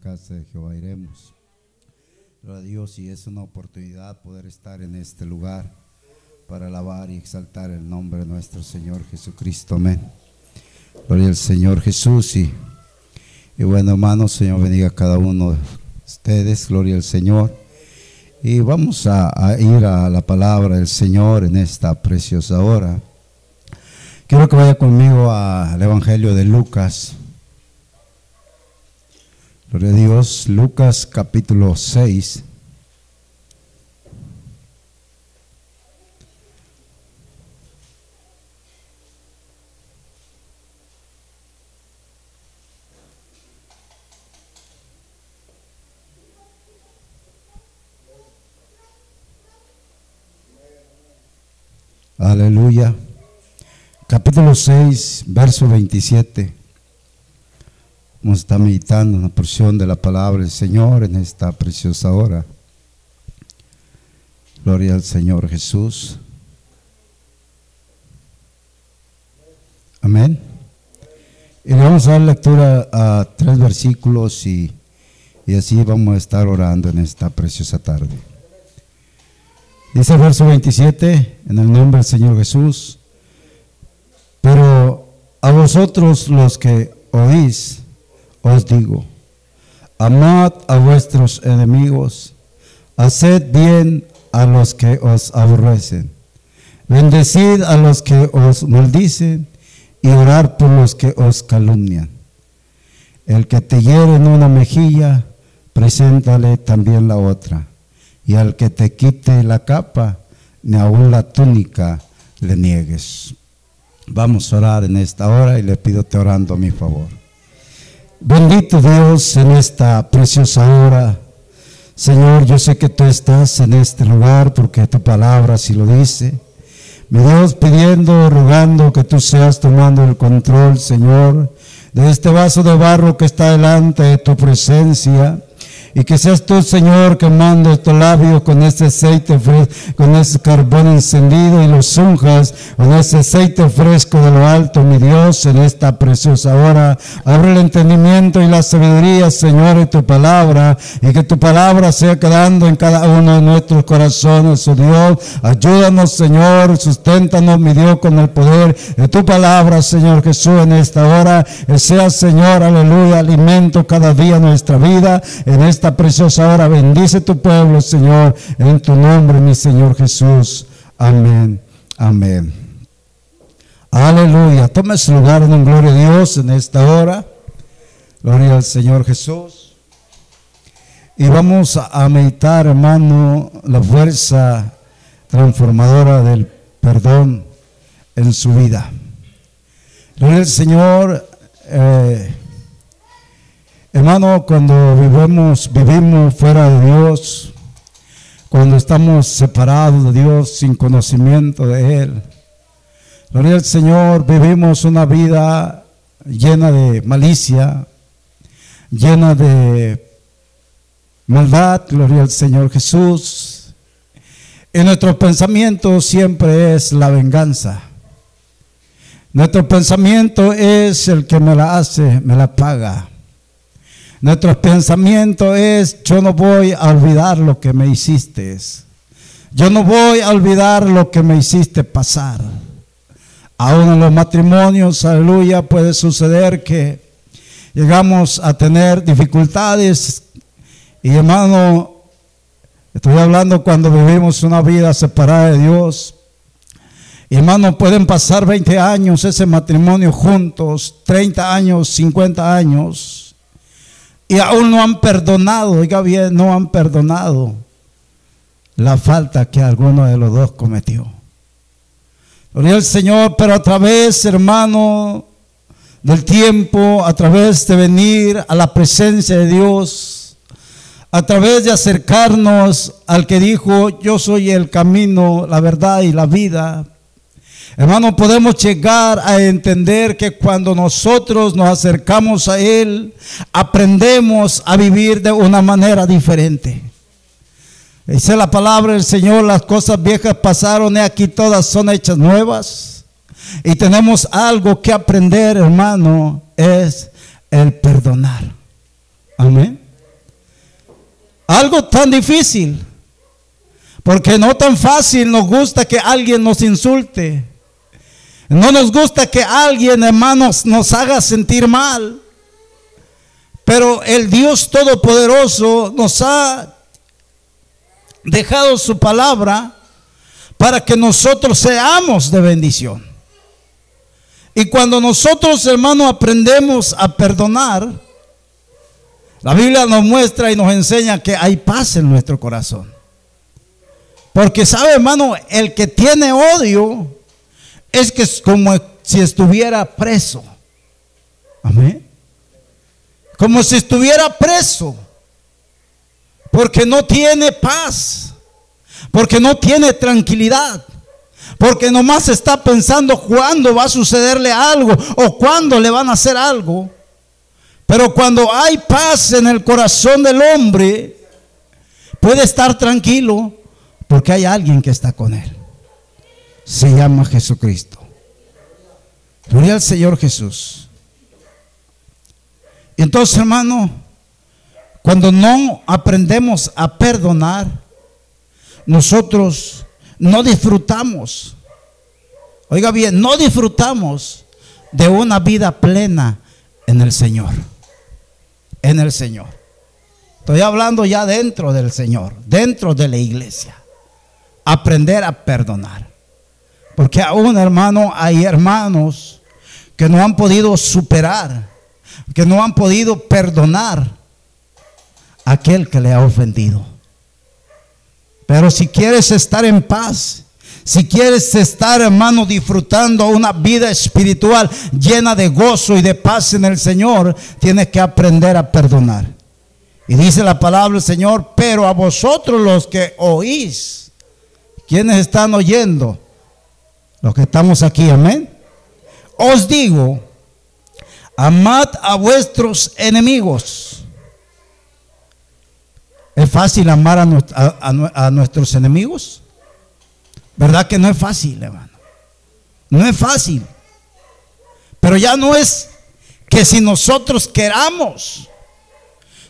casa de Jehová iremos. Gloria a Dios y es una oportunidad poder estar en este lugar para alabar y exaltar el nombre de nuestro Señor Jesucristo. Amén. Gloria al Señor Jesús y, y bueno hermanos, Señor bendiga cada uno de ustedes. Gloria al Señor. Y vamos a ir a la palabra del Señor en esta preciosa hora. Quiero que vaya conmigo al Evangelio de Lucas. Gloria Dios, Lucas capítulo 6. Aleluya. Capítulo 6, verso 27. Vamos a estar meditando una porción de la palabra del Señor en esta preciosa hora. Gloria al Señor Jesús. Amén. Y le vamos a dar lectura a tres versículos y, y así vamos a estar orando en esta preciosa tarde. Dice el verso 27, en el nombre del Señor Jesús, pero a vosotros los que oís, os digo, amad a vuestros enemigos, haced bien a los que os aborrecen, bendecid a los que os maldicen y orar por los que os calumnian. El que te hiere en una mejilla, preséntale también la otra y al que te quite la capa, ni aun la túnica le niegues. Vamos a orar en esta hora y le pido te orando mi favor. Bendito Dios en esta preciosa hora. Señor, yo sé que tú estás en este lugar porque tu palabra así lo dice. Mi Dios pidiendo, rogando que tú seas tomando el control, Señor, de este vaso de barro que está delante de tu presencia. Y que seas tú, Señor, quemando estos labios con ese aceite fresco, con ese carbón encendido y los unjas con ese aceite fresco de lo alto, mi Dios, en esta preciosa hora. Abre el entendimiento y la sabiduría, Señor, de tu palabra y que tu palabra sea quedando en cada uno de nuestros corazones, oh Dios. Ayúdanos, Señor, susténtanos, mi Dios, con el poder de tu palabra, Señor Jesús, en esta hora. Que sea, Señor, aleluya, alimento cada día nuestra vida en esta preciosa hora. Bendice tu pueblo, Señor, en tu nombre, mi Señor Jesús. Amén. Amén. Aleluya. Tome su lugar en gloria a Dios en esta hora. Gloria al Señor Jesús. Y vamos a meditar, hermano, la fuerza transformadora del perdón en su vida. Gloria al Señor. Eh, Hermano, cuando vivimos, vivimos fuera de Dios, cuando estamos separados de Dios sin conocimiento de Él, gloria al Señor, vivimos una vida llena de malicia, llena de maldad, gloria al Señor Jesús. En nuestro pensamiento siempre es la venganza. Nuestro pensamiento es el que me la hace, me la paga. Nuestro pensamiento es, yo no voy a olvidar lo que me hiciste. Yo no voy a olvidar lo que me hiciste pasar. Aún en los matrimonios, aleluya, puede suceder que llegamos a tener dificultades. Y hermano, estoy hablando cuando vivimos una vida separada de Dios. Y hermano, pueden pasar 20 años ese matrimonio juntos, 30 años, 50 años. Y aún no han perdonado, oiga bien, no han perdonado la falta que alguno de los dos cometió. Gloria al Señor, pero a través, hermano, del tiempo, a través de venir a la presencia de Dios, a través de acercarnos al que dijo, yo soy el camino, la verdad y la vida, Hermano, podemos llegar a entender que cuando nosotros nos acercamos a Él, aprendemos a vivir de una manera diferente. Dice la palabra del Señor, las cosas viejas pasaron y aquí todas son hechas nuevas. Y tenemos algo que aprender, hermano, es el perdonar. Amén. algo tan difícil. Porque no tan fácil nos gusta que alguien nos insulte. No nos gusta que alguien, hermanos, nos haga sentir mal. Pero el Dios Todopoderoso nos ha dejado su palabra para que nosotros seamos de bendición. Y cuando nosotros, hermanos, aprendemos a perdonar, la Biblia nos muestra y nos enseña que hay paz en nuestro corazón. Porque sabe, hermano, el que tiene odio es que es como si estuviera preso. Amén. Como si estuviera preso. Porque no tiene paz. Porque no tiene tranquilidad. Porque nomás está pensando cuándo va a sucederle algo o cuándo le van a hacer algo. Pero cuando hay paz en el corazón del hombre, puede estar tranquilo porque hay alguien que está con él. Se llama Jesucristo. Gloria al Señor Jesús. Entonces, hermano, cuando no aprendemos a perdonar, nosotros no disfrutamos, oiga bien, no disfrutamos de una vida plena en el Señor. En el Señor. Estoy hablando ya dentro del Señor, dentro de la iglesia. Aprender a perdonar. Porque aún, hermano, hay hermanos que no han podido superar, que no han podido perdonar a aquel que le ha ofendido. Pero si quieres estar en paz, si quieres estar, hermano, disfrutando una vida espiritual llena de gozo y de paz en el Señor, tienes que aprender a perdonar. Y dice la palabra del Señor, pero a vosotros los que oís, ¿quiénes están oyendo? Los que estamos aquí, amén. Os digo, amad a vuestros enemigos ¿Es fácil amar a, nuestros enemigos? ¿Verdad que no es fácil, hermano? No es fácil. Pero ya no es que si nosotros queramos,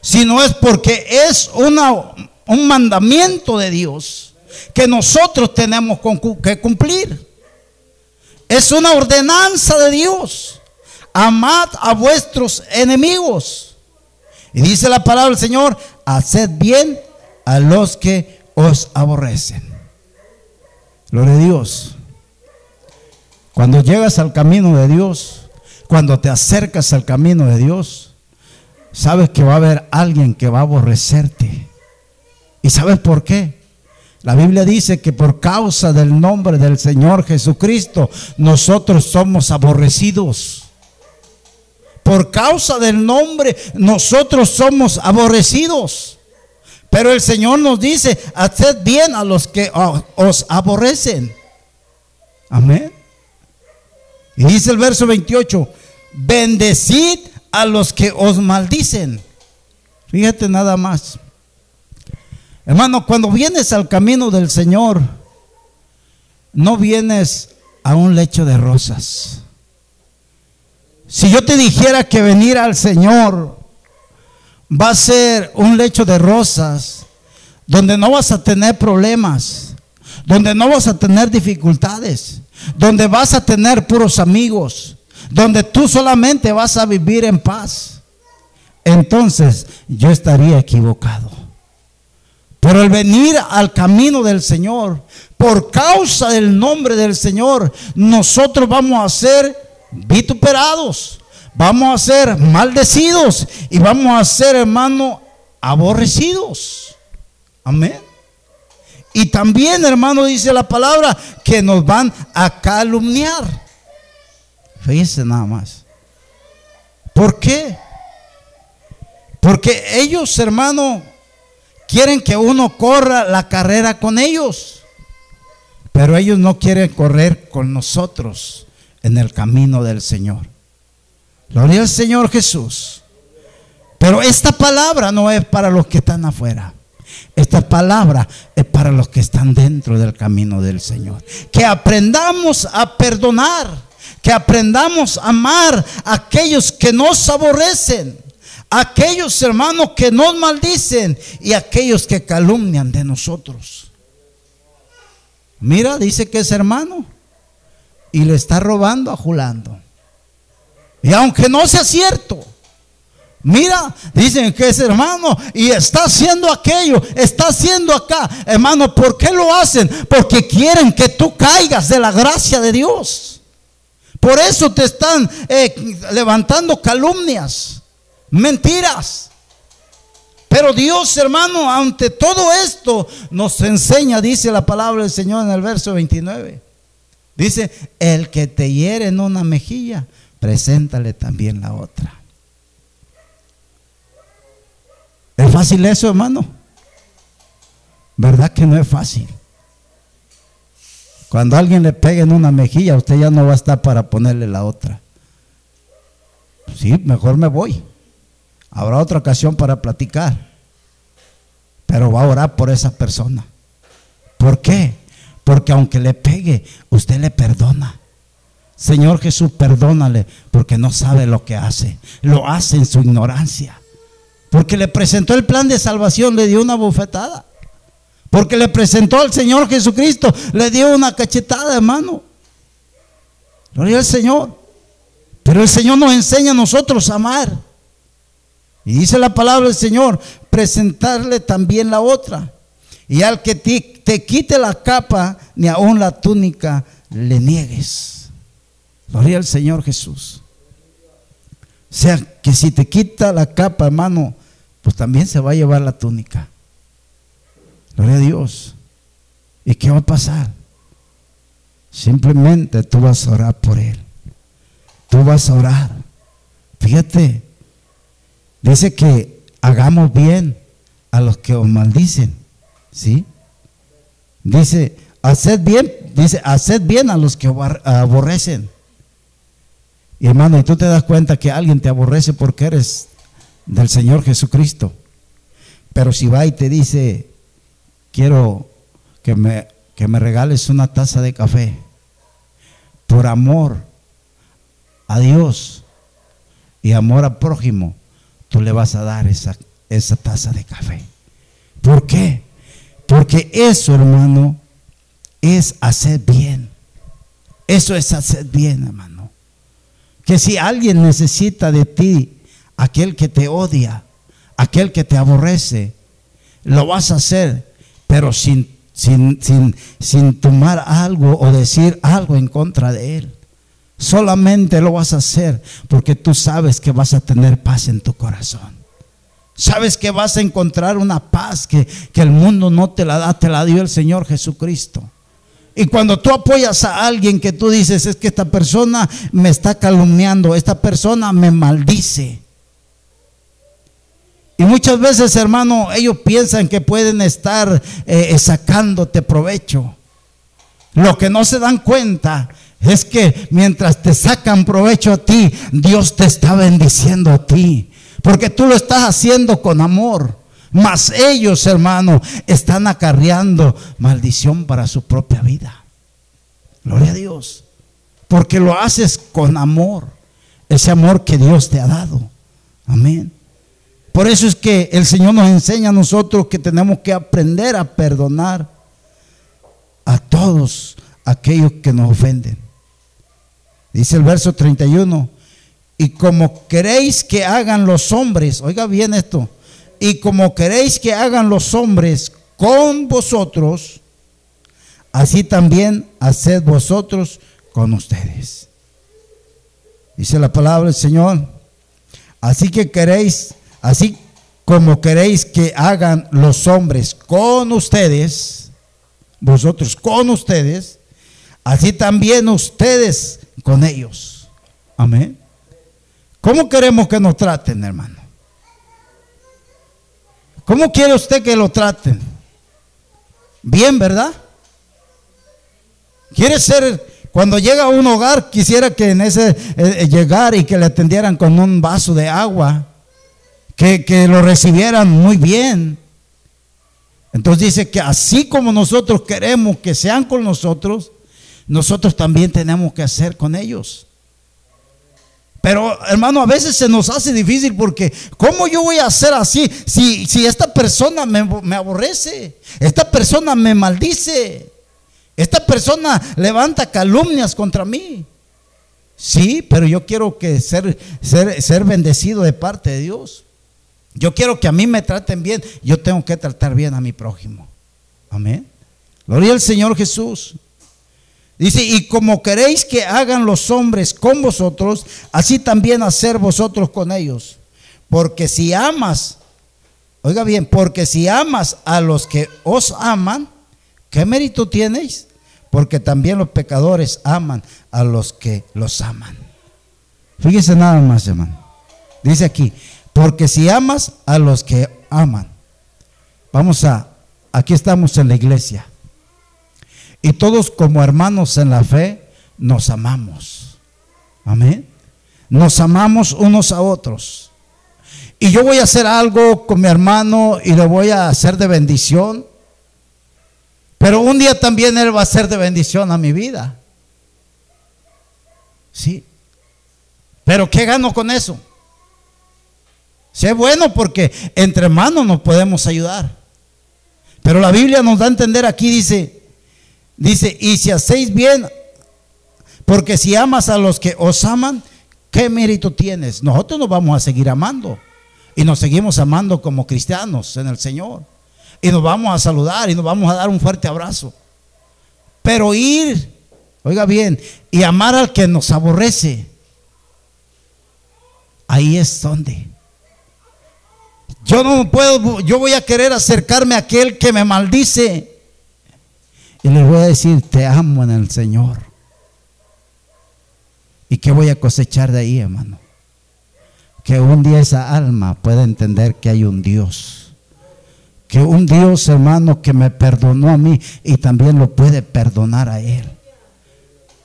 sino es porque es una, un mandamiento de Dios que nosotros tenemos que cumplir. Es una ordenanza de Dios. Amad a vuestros enemigos. Y dice la palabra del Señor, haced bien a los que os aborrecen. Gloria a Dios. Cuando llegas al camino de Dios, cuando te acercas al camino de Dios, sabes que va a haber alguien que va a aborrecerte. ¿Y sabes por qué? La Biblia dice que por causa del nombre del Señor Jesucristo, nosotros somos aborrecidos por causa del nombre nosotros somos aborrecidos. Pero el Señor nos dice, haced bien a los que os aborrecen. Amén. Y dice el verso 28, bendecid a los que os maldicen. Fíjate nada más. Hermano, cuando vienes al camino del Señor, no vienes a un lecho de rosas. Si yo te dijera que venir al Señor va a ser un lecho de rosas, donde no vas a tener problemas, donde no vas a tener dificultades, donde vas a tener puros amigos, donde tú solamente vas a vivir en paz, entonces yo estaría equivocado. Pero el venir al camino del Señor, por causa del nombre del Señor, nosotros vamos a ser vituperados, vamos a ser maldecidos y vamos a ser, hermano, aborrecidos. Amén. Y también, hermano, dice la palabra que nos van a calumniar. Fíjense nada más. ¿Por qué? Porque ellos, hermano, quieren que uno corra la carrera con ellos. Pero ellos no quieren correr con nosotros en el camino del Señor. Gloria al Señor Jesús. Pero esta palabra no es para los que están afuera. Esta palabra es para los que están dentro del camino del Señor. Que aprendamos a perdonar. Que aprendamos a amar a aquellos que nos aborrecen. Aquellos hermanos que nos maldicen y aquellos que calumnian de nosotros. Mira, dice que es hermano y le está robando a Julando. Y aunque no sea cierto, Mira, dicen que es hermano y está haciendo aquello, está haciendo acá. Hermano, ¿por qué lo hacen? Porque quieren que tú caigas de la gracia de Dios. Por eso te están eh, levantando calumnias, mentiras. Pero Dios, hermano, ante todo esto nos enseña, dice la palabra del Señor en el verso 29. Dice, el que te hiere en una mejilla, preséntale también la otra. ¿Es fácil eso, hermano? ¿Verdad que no es fácil? Cuando alguien le pegue en una mejilla, usted ya no va a estar para ponerle la otra. Sí, mejor me voy. Habrá otra ocasión para platicar. Pero va a orar por esa persona. ¿Por qué? Porque aunque le pegue, usted le perdona. Señor Jesús, perdónale porque no sabe lo que hace. Lo hace en su ignorancia. Porque le presentó el plan de salvación, le dio una bofetada. Porque le presentó al Señor Jesucristo, le dio una cachetada, hermano. Gloria al Señor. Pero el Señor nos enseña a nosotros a amar. Y dice la palabra del Señor, presentarle también la otra. Y al que te, te quite la capa, ni aún la túnica le niegues. Gloria al Señor Jesús. O sea, que si te quita la capa, hermano, pues también se va a llevar la túnica. Gloria a Dios. ¿Y qué va a pasar? Simplemente tú vas a orar por él. Tú vas a orar. Fíjate, dice que hagamos bien a los que os maldicen. ¿Sí? Dice, haced bien, dice, haced bien a los que aborrecen. Y hermano, y tú te das cuenta que alguien te aborrece porque eres del Señor Jesucristo. Pero si va y te dice, quiero que me, que me regales una taza de café, por amor a Dios y amor al prójimo, tú le vas a dar esa, esa taza de café. ¿Por qué? Porque eso, hermano, es hacer bien. Eso es hacer bien, hermano. Que si alguien necesita de ti, aquel que te odia, aquel que te aborrece, lo vas a hacer, pero sin, sin, sin, sin tomar algo o decir algo en contra de él. Solamente lo vas a hacer porque tú sabes que vas a tener paz en tu corazón. Sabes que vas a encontrar una paz que, que el mundo no te la da, te la dio el Señor Jesucristo. Y cuando tú apoyas a alguien que tú dices, es que esta persona me está calumniando, esta persona me maldice. Y muchas veces, hermano, ellos piensan que pueden estar eh, sacándote provecho. Lo que no se dan cuenta es que mientras te sacan provecho a ti, Dios te está bendiciendo a ti. Porque tú lo estás haciendo con amor. Mas ellos, hermano, están acarreando maldición para su propia vida. Gloria a Dios. Porque lo haces con amor. Ese amor que Dios te ha dado. Amén. Por eso es que el Señor nos enseña a nosotros que tenemos que aprender a perdonar a todos aquellos que nos ofenden. Dice el verso 31, y como queréis que hagan los hombres, oiga bien esto, y como queréis que hagan los hombres con vosotros, así también haced vosotros con ustedes. Dice la palabra del Señor. Así que queréis, así como queréis que hagan los hombres con ustedes, vosotros con ustedes, así también ustedes con ellos. Amén. ¿Cómo queremos que nos traten, hermano? ¿Cómo quiere usted que lo traten? Bien, ¿verdad? Quiere ser, cuando llega a un hogar, quisiera que en ese eh, llegar y que le atendieran con un vaso de agua, que, que lo recibieran muy bien. Entonces dice que así como nosotros queremos que sean con nosotros, nosotros también tenemos que hacer con ellos. Pero hermano, a veces se nos hace difícil porque ¿cómo yo voy a hacer así si, si esta persona me, me aborrece? Esta persona me maldice. Esta persona levanta calumnias contra mí. Sí, pero yo quiero que ser, ser, ser bendecido de parte de Dios. Yo quiero que a mí me traten bien. Yo tengo que tratar bien a mi prójimo. Amén. Gloria al Señor Jesús. Dice, y como queréis que hagan los hombres con vosotros, así también hacer vosotros con ellos. Porque si amas, oiga bien, porque si amas a los que os aman, ¿qué mérito tienes? Porque también los pecadores aman a los que los aman. Fíjese nada más, hermano. Dice aquí, porque si amas a los que aman. Vamos a, aquí estamos en la iglesia. Y todos como hermanos en la fe nos amamos. Amén. Nos amamos unos a otros. Y yo voy a hacer algo con mi hermano y le voy a hacer de bendición. Pero un día también Él va a ser de bendición a mi vida. Sí. Pero ¿qué gano con eso? Sé bueno porque entre hermanos nos podemos ayudar. Pero la Biblia nos da a entender aquí, dice, dice, y si hacéis bien, porque si amas a los que os aman, ¿qué mérito tienes? Nosotros nos vamos a seguir amando. Y nos seguimos amando como cristianos en el Señor y nos vamos a saludar y nos vamos a dar un fuerte abrazo. Pero ir, oiga bien, y amar al que nos aborrece, ahí es donde. Yo no puedo, yo voy a querer acercarme a aquel que me maldice. Y le voy a decir, te amo en el Señor. ¿Y qué voy a cosechar de ahí, hermano? Que un día esa alma pueda entender que hay un Dios que un Dios hermano que me perdonó a mí y también lo puede perdonar a él.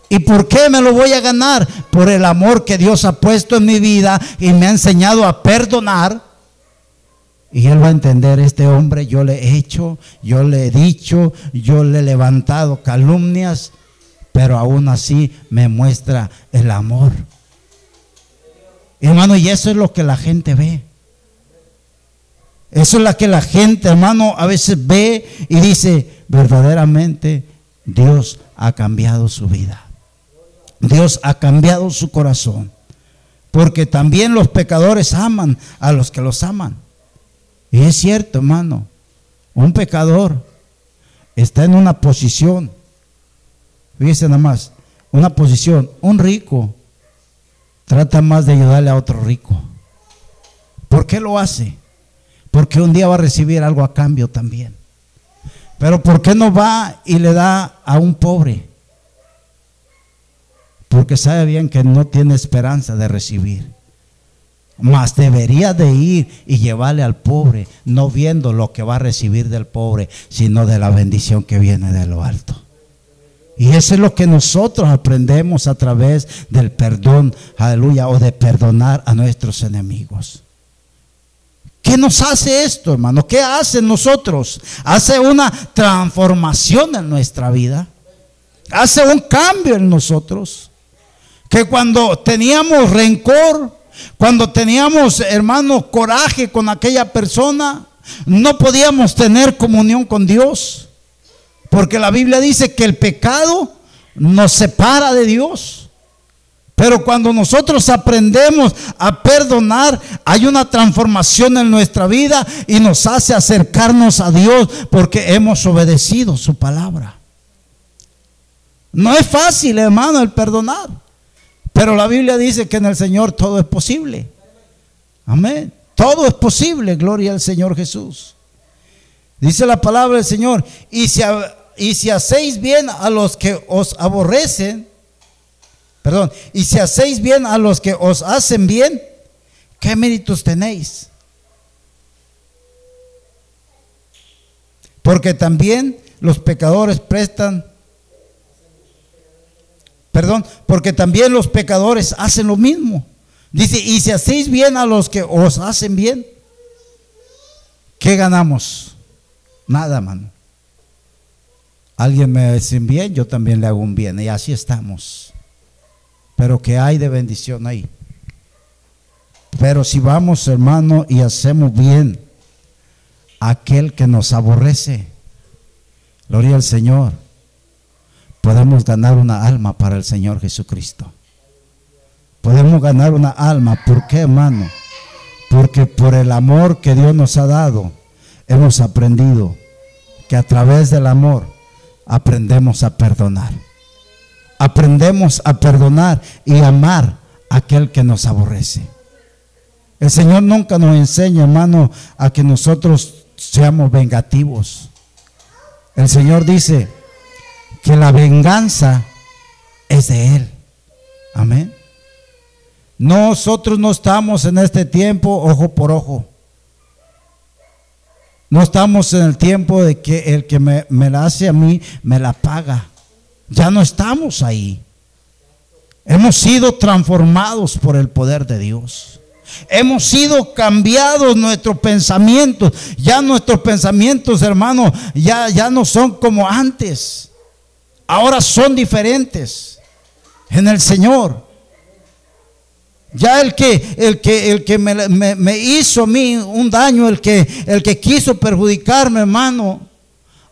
¿Y por qué me lo voy a ganar? Por el amor que Dios ha puesto en mi vida y me ha enseñado a perdonar. Y él va a entender, este hombre yo le he hecho, yo le he dicho, yo le he levantado calumnias, pero aún así me muestra el amor. Hermano, y eso es lo que la gente ve. Eso es la que la gente, hermano, a veces ve y dice, verdaderamente Dios ha cambiado su vida. Dios ha cambiado su corazón. Porque también los pecadores aman a los que los aman. Y es cierto, hermano, un pecador está en una posición, fíjese nada más, una posición, un rico trata más de ayudarle a otro rico. ¿Por qué lo hace? Porque un día va a recibir algo a cambio también. Pero ¿por qué no va y le da a un pobre? Porque sabe bien que no tiene esperanza de recibir. Mas debería de ir y llevarle al pobre, no viendo lo que va a recibir del pobre, sino de la bendición que viene de lo alto. Y eso es lo que nosotros aprendemos a través del perdón, aleluya, o de perdonar a nuestros enemigos. ¿Qué nos hace esto, hermano? ¿Qué hace nosotros? Hace una transformación en nuestra vida. Hace un cambio en nosotros. Que cuando teníamos rencor, cuando teníamos, hermano, coraje con aquella persona, no podíamos tener comunión con Dios. Porque la Biblia dice que el pecado nos separa de Dios. Pero cuando nosotros aprendemos a perdonar, hay una transformación en nuestra vida y nos hace acercarnos a Dios porque hemos obedecido su palabra. No es fácil, hermano, el perdonar. Pero la Biblia dice que en el Señor todo es posible. Amén. Todo es posible, gloria al Señor Jesús. Dice la palabra del Señor, y si, y si hacéis bien a los que os aborrecen, Perdón, y si hacéis bien a los que os hacen bien, ¿qué méritos tenéis? Porque también los pecadores prestan, perdón, porque también los pecadores hacen lo mismo. Dice, y si hacéis bien a los que os hacen bien, ¿qué ganamos? Nada, mano. Alguien me hace bien, yo también le hago un bien. Y así estamos. Pero que hay de bendición ahí. Pero si vamos, hermano, y hacemos bien a aquel que nos aborrece, gloria al Señor, podemos ganar una alma para el Señor Jesucristo. Podemos ganar una alma. ¿Por qué, hermano? Porque por el amor que Dios nos ha dado, hemos aprendido que a través del amor aprendemos a perdonar. Aprendemos a perdonar y amar a aquel que nos aborrece. El Señor nunca nos enseña, hermano, a que nosotros seamos vengativos. El Señor dice que la venganza es de Él. Amén. Nosotros no estamos en este tiempo ojo por ojo. No estamos en el tiempo de que el que me, la hace a mí me la paga. Ya no estamos ahí. Hemos sido transformados por el poder de Dios. Hemos sido cambiados nuestros pensamientos. Ya nuestros pensamientos, hermanos, ya, ya no son como antes. Ahora son diferentes en el Señor. Ya el que, el que, el que me, hizo a mí un daño, el que, el que quiso perjudicarme, hermano,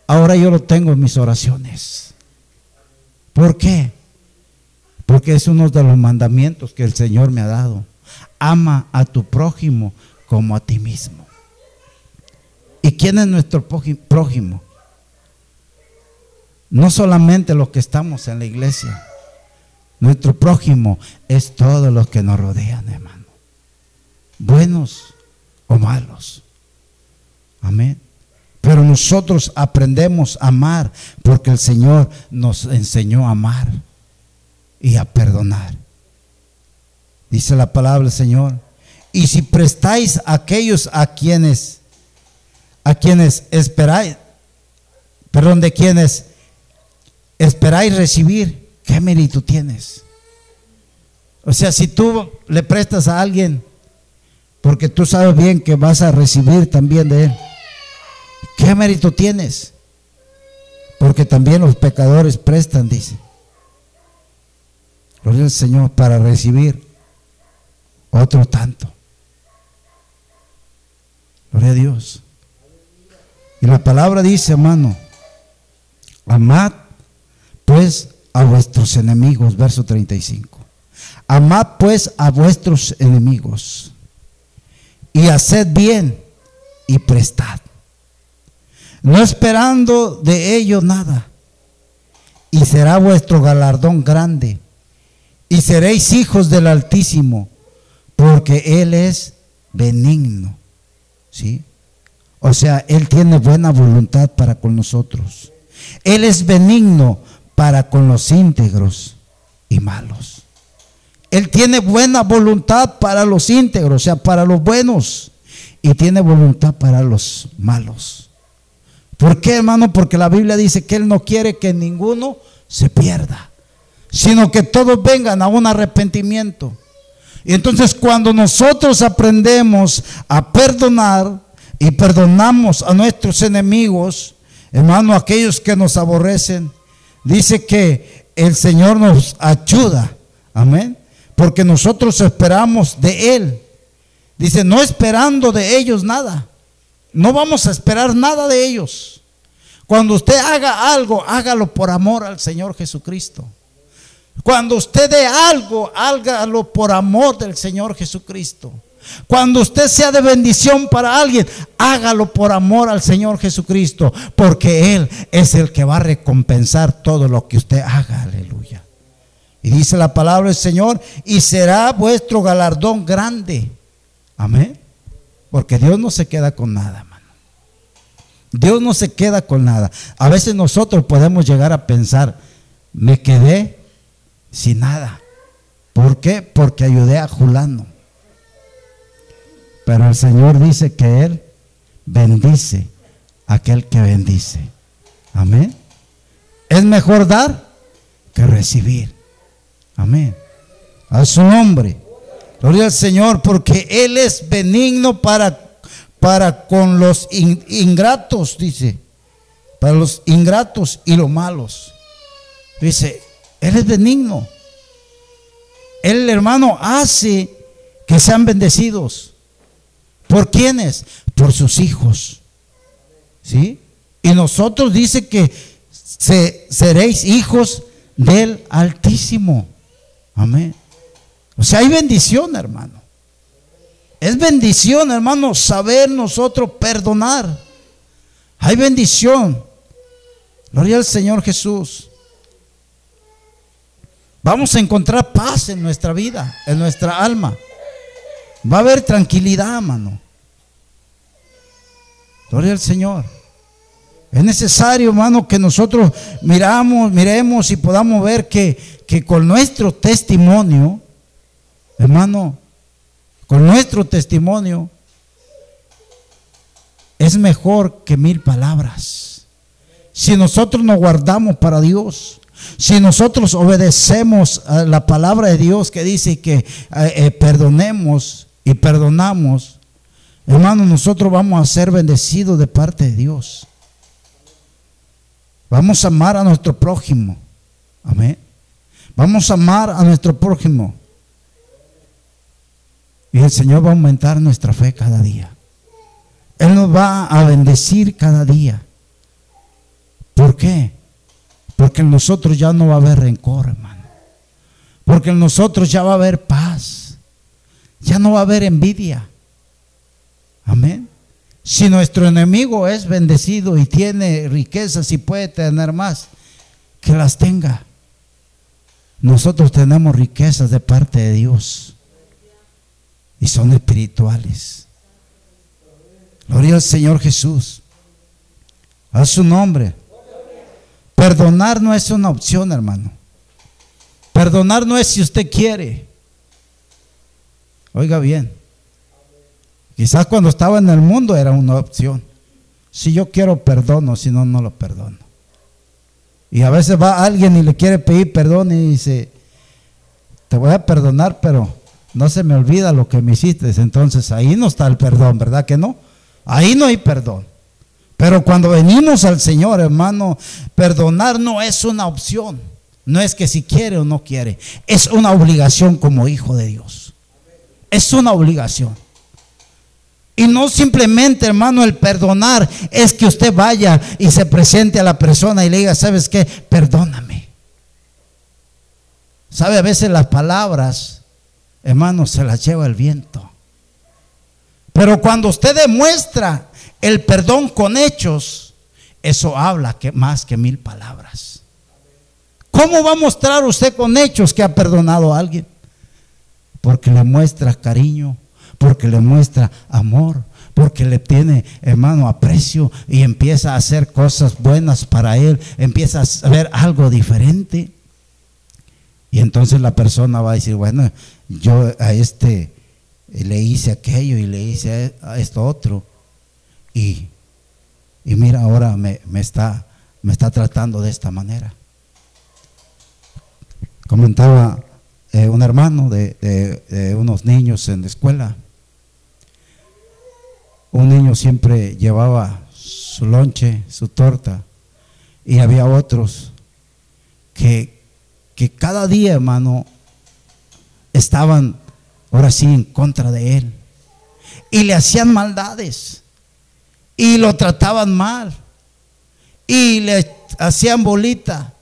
ahora yo lo tengo en mis oraciones. ¿Por qué? Porque es uno de los mandamientos que el Señor me ha dado. Ama a tu prójimo como a ti mismo. ¿Y quién es nuestro prójimo? No solamente los que estamos en la iglesia nuestro prójimo es todos los que nos rodean, hermano. Buenos o malos. Amén. Pero nosotros aprendemos a amar porque el Señor nos enseñó a amar y a perdonar. Dice la palabra del Señor. Y si prestáis a aquellos a quienes a quienes esperáis, perdón, de quienes esperáis recibir, ¿qué mérito tienes? O sea, si tú le prestas a alguien, porque tú sabes bien que vas a recibir también de él, ¿qué mérito tienes? Porque también los pecadores prestan, dice. Gloria al Señor para recibir otro tanto. Gloria a Dios. Y la palabra dice, hermano, amad pues a vuestros enemigos, verso 35. Amad pues a vuestros enemigos y haced bien y prestad, no esperando de ellos nada, y será vuestro galardón grande, y seréis hijos del Altísimo, porque Él es benigno. ¿Sí? O sea, Él tiene buena voluntad para con nosotros. Él es benigno para con los íntegros y malos. Él tiene buena voluntad para los íntegros, o sea, para los buenos, y tiene voluntad para los malos. ¿Por qué, hermano? Porque la Biblia dice que Él no quiere que ninguno se pierda, sino que todos vengan a un arrepentimiento. Y entonces cuando nosotros aprendemos a perdonar y perdonamos a nuestros enemigos, hermano, aquellos que nos aborrecen, dice que el Señor nos ayuda. Amén. Porque nosotros esperamos de Él. Dice, no esperando de ellos nada. No vamos a esperar nada de ellos. Cuando usted haga algo, hágalo por amor al Señor Jesucristo. Cuando usted dé algo, hágalo por amor del Señor Jesucristo. Cuando usted sea de bendición para alguien, hágalo por amor al Señor Jesucristo, porque Él es el que va a recompensar todo lo que usted haga. Aleluya. Y dice la palabra del Señor, y será vuestro galardón grande. Amén. Porque Dios no se queda con nada, hermano. Dios no se queda con nada. A veces nosotros podemos llegar a pensar, me quedé sin nada. ¿Por qué? Porque ayudé a Julano. Pero el Señor dice que Él bendice a aquel que bendice. Amén. Es mejor dar que recibir. Amén. A su nombre. Gloria al Señor porque Él es benigno para, para con los ingratos, dice. Para los ingratos y los malos. Dice, Él es benigno. Él, hermano, hace Que sean bendecidos. ¿Por quiénes? Por sus hijos. ¿Sí? Y nosotros dice que seréis hijos del Altísimo. Amén. O sea, hay bendición, hermano. Es bendición, hermano, saber nosotros perdonar. Hay bendición. Gloria al Señor Jesús. Vamos a encontrar paz en nuestra vida, en nuestra alma. Va a haber tranquilidad, hermano. Gloria al Señor. Es necesario, hermano, que nosotros miramos, miremos y podamos ver que, que con nuestro testimonio, hermano, con nuestro testimonio, es mejor que mil palabras. Si nosotros nos guardamos para Dios, si nosotros obedecemos a la palabra de Dios que dice que eh, eh, perdonemos y perdonamos, hermano, nosotros vamos a ser bendecidos de parte de Dios. Vamos a amar a nuestro prójimo. Amén. Vamos a amar a nuestro prójimo. Y el Señor va a aumentar nuestra fe cada día. Él nos va a bendecir cada día. ¿Por qué? Porque en nosotros ya no va a haber rencor, hermano. Porque en nosotros ya va a haber paz. Ya no va a haber envidia. Amén. Si nuestro enemigo es bendecido y tiene riquezas y puede tener más, que las tenga. Nosotros tenemos riquezas de parte de Dios y son espirituales. Gloria al Señor Jesús. A su nombre. Perdonar no es una opción, hermano. Perdonar no es si usted quiere. Oiga bien. Quizás cuando estaba en el mundo era una opción. Si yo quiero perdono, si no, no lo perdono. Y a veces va alguien y le quiere pedir perdón y dice, te voy a perdonar, pero no se me olvida lo que me hiciste. Entonces ahí no está el perdón, ¿verdad que no? Ahí no hay perdón. Pero cuando venimos al Señor, hermano, perdonar no es una opción. No es que si quiere o no quiere. Es una obligación como hijo de Dios. Es una obligación. Y no simplemente, hermano, el perdonar es que usted vaya y se presente a la persona y le diga, ¿sabes qué? Perdóname. ¿Sabe? A veces las palabras, hermano, se las lleva el viento. Pero cuando usted demuestra el perdón con hechos, eso habla que más que mil palabras. ¿Cómo va a mostrar usted con hechos que ha perdonado a alguien? Porque le muestra cariño, porque le muestra amor, porque le tiene, hermano, aprecio y empieza a hacer cosas buenas para él, empieza a ver algo diferente. Y entonces la persona va a decir, bueno, yo a este le hice aquello y le hice esto otro. Y, y mira, ahora me, está, me está tratando de esta manera. Comentaba eh, un hermano de unos niños en la escuela un niño siempre llevaba su lonche, su torta, y había otros que, que cada día, hermano, estaban ahora sí en contra de él. Y le hacían maldades. Y lo trataban mal. Y le hacían bolita.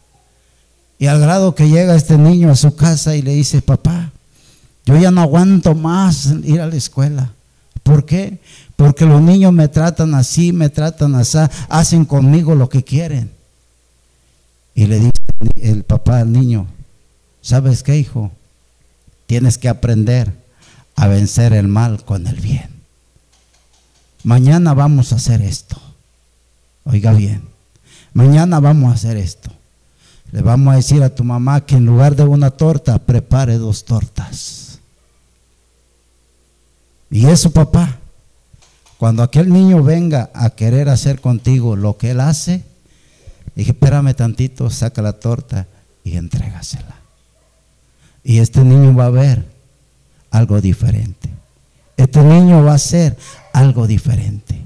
Y al grado que llega este niño a su casa y le dice, papá, yo ya no aguanto más ir a la escuela. ¿Por qué? Porque los niños me tratan así, me tratan así, hacen conmigo lo que quieren. Y le dice el papá al niño, ¿sabes qué, hijo? Tienes que aprender a vencer el mal con el bien. Mañana vamos a hacer esto. Oiga bien, mañana vamos a hacer esto. Le vamos a decir a tu mamá que en lugar de una torta, prepare dos tortas. Y eso, papá, cuando aquel niño venga a querer hacer contigo lo que él hace, dije, espérame tantito, saca la torta y entrégasela. Y este niño va a ver algo diferente. Este niño va a hacer algo diferente.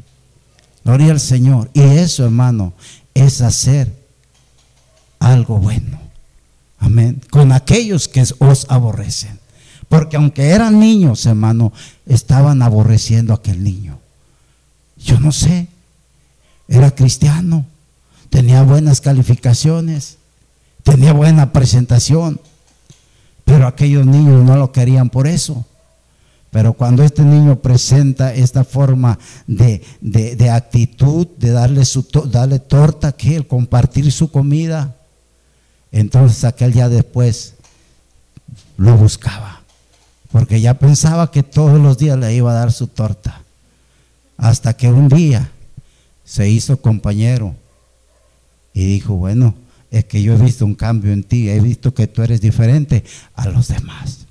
Gloria al Señor. Y eso, hermano, es hacer algo bueno. Amén. Con aquellos que os aborrecen. Porque aunque eran niños, hermano, estaban aborreciendo a aquel niño. Yo no sé, era cristiano, tenía buenas calificaciones, tenía buena presentación, pero aquellos niños no lo querían por eso. Pero cuando este niño presenta esta forma de, actitud, de darle, su darle torta, que el compartir su comida, entonces aquel día después lo buscaba. Porque ya pensaba que todos los días le iba a dar su torta. Hasta que un día se hizo compañero y dijo, bueno, es que yo he visto un cambio en ti, he visto que tú eres diferente a los demás.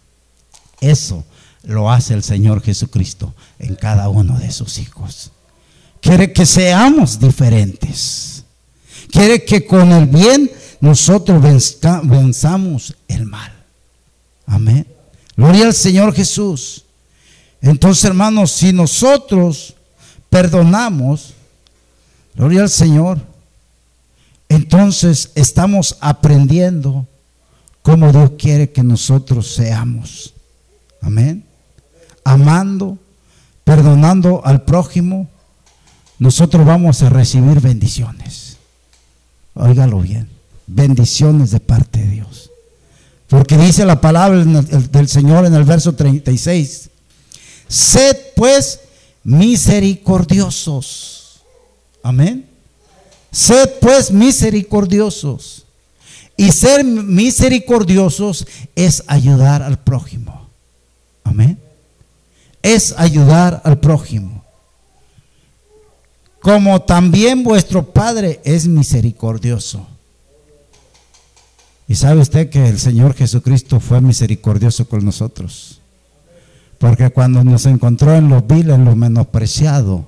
Eso lo hace el Señor Jesucristo en cada uno de sus hijos. Quiere que seamos diferentes. Quiere que con el bien nosotros venzamos el mal. Amén. Gloria al Señor Jesús. Entonces, hermanos, si nosotros perdonamos, gloria al Señor, entonces estamos aprendiendo cómo Dios quiere que nosotros seamos. Amén amando, perdonando al prójimo, nosotros vamos a recibir bendiciones. Óigalo bien, bendiciones de parte de Dios. Porque dice la palabra del Señor en el verso 36, sed pues misericordiosos. Amén. Sed pues misericordiosos. Y ser misericordiosos es ayudar al prójimo. Amén es ayudar al prójimo. Como también vuestro Padre es misericordioso. Y sabe usted que el Señor Jesucristo fue misericordioso con nosotros. Porque cuando nos encontró en los viles, en lo menospreciado,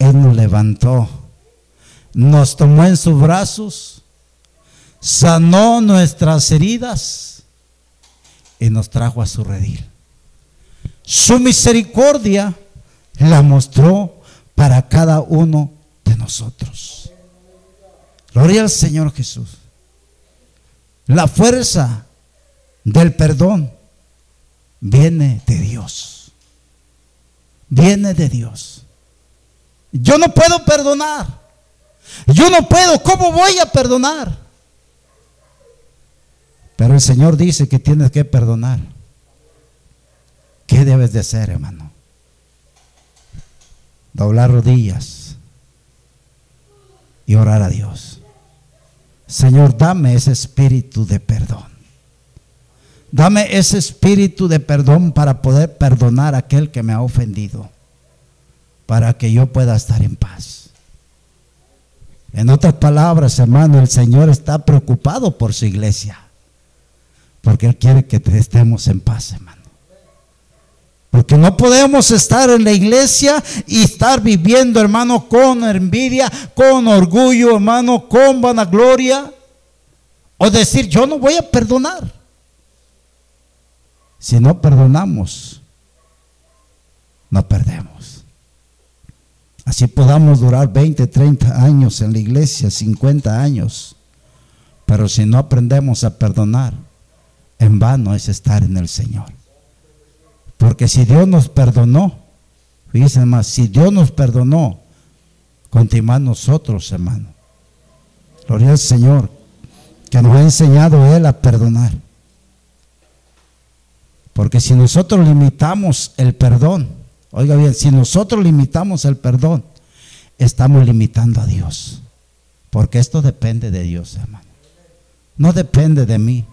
Él nos levantó, nos tomó en sus brazos, sanó nuestras heridas y nos trajo a su redil. Su misericordia la mostró para cada uno de nosotros. Gloria al Señor Jesús. La fuerza del perdón viene de Dios. Viene de Dios. Yo no puedo perdonar. Yo no puedo. ¿Cómo voy a perdonar? Pero el Señor dice que tienes que perdonar. ¿Qué debes de hacer, hermano? Doblar rodillas y orar a Dios. Señor, dame ese espíritu de perdón. Dame ese espíritu de perdón para poder perdonar a aquel que me ha ofendido, para que yo pueda estar en paz. En otras palabras, hermano, el Señor está preocupado por su iglesia, porque Él quiere que estemos en paz, hermano. Porque no podemos estar en la iglesia y estar viviendo, hermano, con envidia, con orgullo, hermano, con vanagloria. O decir, yo no voy a perdonar. Si no perdonamos, no perdemos. Así podamos durar 20, 30 años en la iglesia, 50 años. Pero si no aprendemos a perdonar, en vano es estar en el Señor. Porque si Dios nos perdonó, fíjense más, si Dios nos perdonó, continuamos nosotros, hermano. Gloria al Señor, que nos ha enseñado Él a perdonar. Porque si nosotros limitamos el perdón, oiga bien, si nosotros limitamos el perdón, estamos limitando a Dios. Porque esto depende de Dios, hermano. No depende de mí,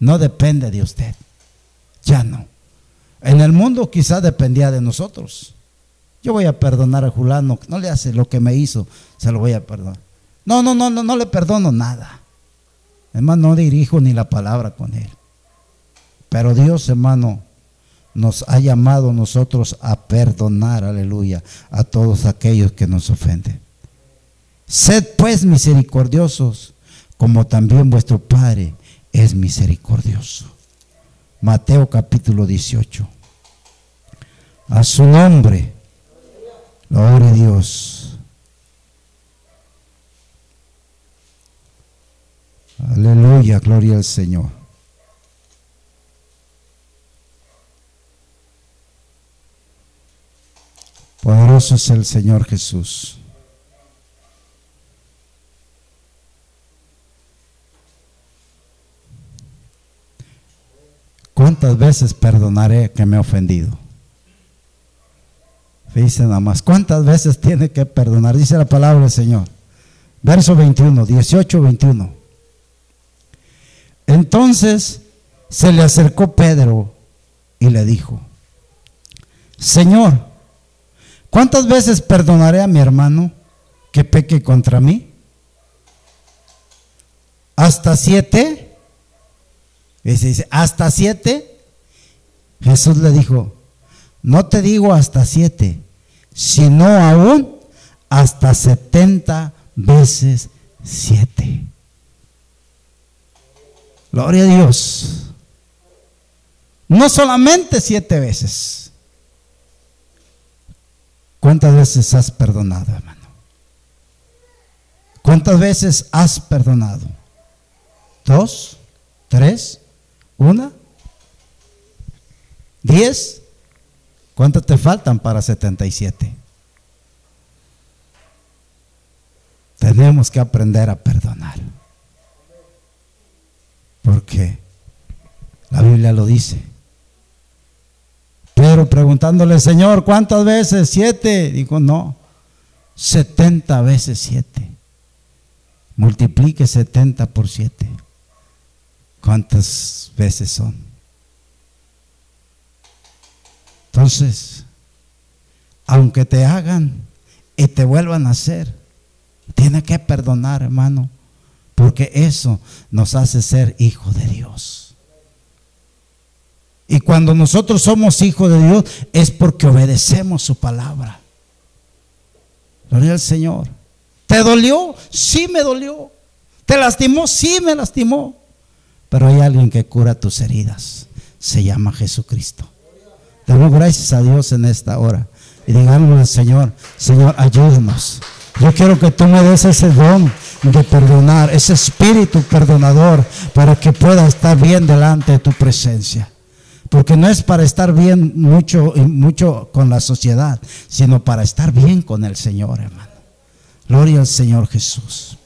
no depende de usted. Ya no. En el mundo quizás dependía de nosotros. Yo voy a perdonar a Julano, no le hace lo que me hizo, se lo voy a perdonar. No, no, no, no, no le perdono nada. Hermano, no dirijo ni la palabra con él. Pero Dios, hermano, nos ha llamado nosotros a perdonar, aleluya, a todos aquellos que nos ofenden. Sed pues misericordiosos, como también vuestro Padre es misericordioso. Mateo capítulo 18. A su nombre, gloria Dios. Aleluya, gloria al Señor. Poderoso es el Señor Jesús. ¿Cuántas veces perdonaré que me he ofendido? Dice nada más, ¿cuántas veces tiene que perdonar? Dice la palabra del Señor. Verso 21, 18, 21. Entonces se le acercó Pedro y le dijo, Señor, ¿cuántas veces perdonaré a mi hermano que peque contra mí? ¿Hasta siete? Dice, ¿hasta siete? Jesús le dijo, no te digo hasta siete, sino aún hasta setenta veces siete. Gloria a Dios. No solamente siete veces. ¿Cuántas veces has perdonado, hermano? ¿Cuántas veces has perdonado? ¿Dos? ¿Tres? ¿Una? ¿Diez? ¿Cuántas te faltan para 77? Tenemos que aprender a perdonar. Porque la Biblia lo dice. Preguntándole, Señor, ¿cuántas veces? Siete. Dijo, no, setenta veces siete. Multiplique setenta por siete. ¿Cuántas veces son? Entonces, aunque te hagan y te vuelvan a hacer, tiene que perdonar, hermano, porque eso nos hace ser hijos de Dios. Y cuando nosotros somos hijos de Dios es porque obedecemos su palabra. Gloria al Señor. ¿Te dolió? Sí me dolió. ¿Te lastimó? Sí me lastimó. Pero hay alguien que cura tus heridas. Se llama Jesucristo. Damos gracias a Dios en esta hora. Y digamos al Señor, Señor, ayúdanos. Yo quiero que tú me des ese don de perdonar, ese espíritu perdonador, para que pueda estar bien delante de tu presencia. Porque no es para estar bien mucho, mucho con la sociedad, sino para estar bien con el Señor, hermano. Gloria al Señor Jesús.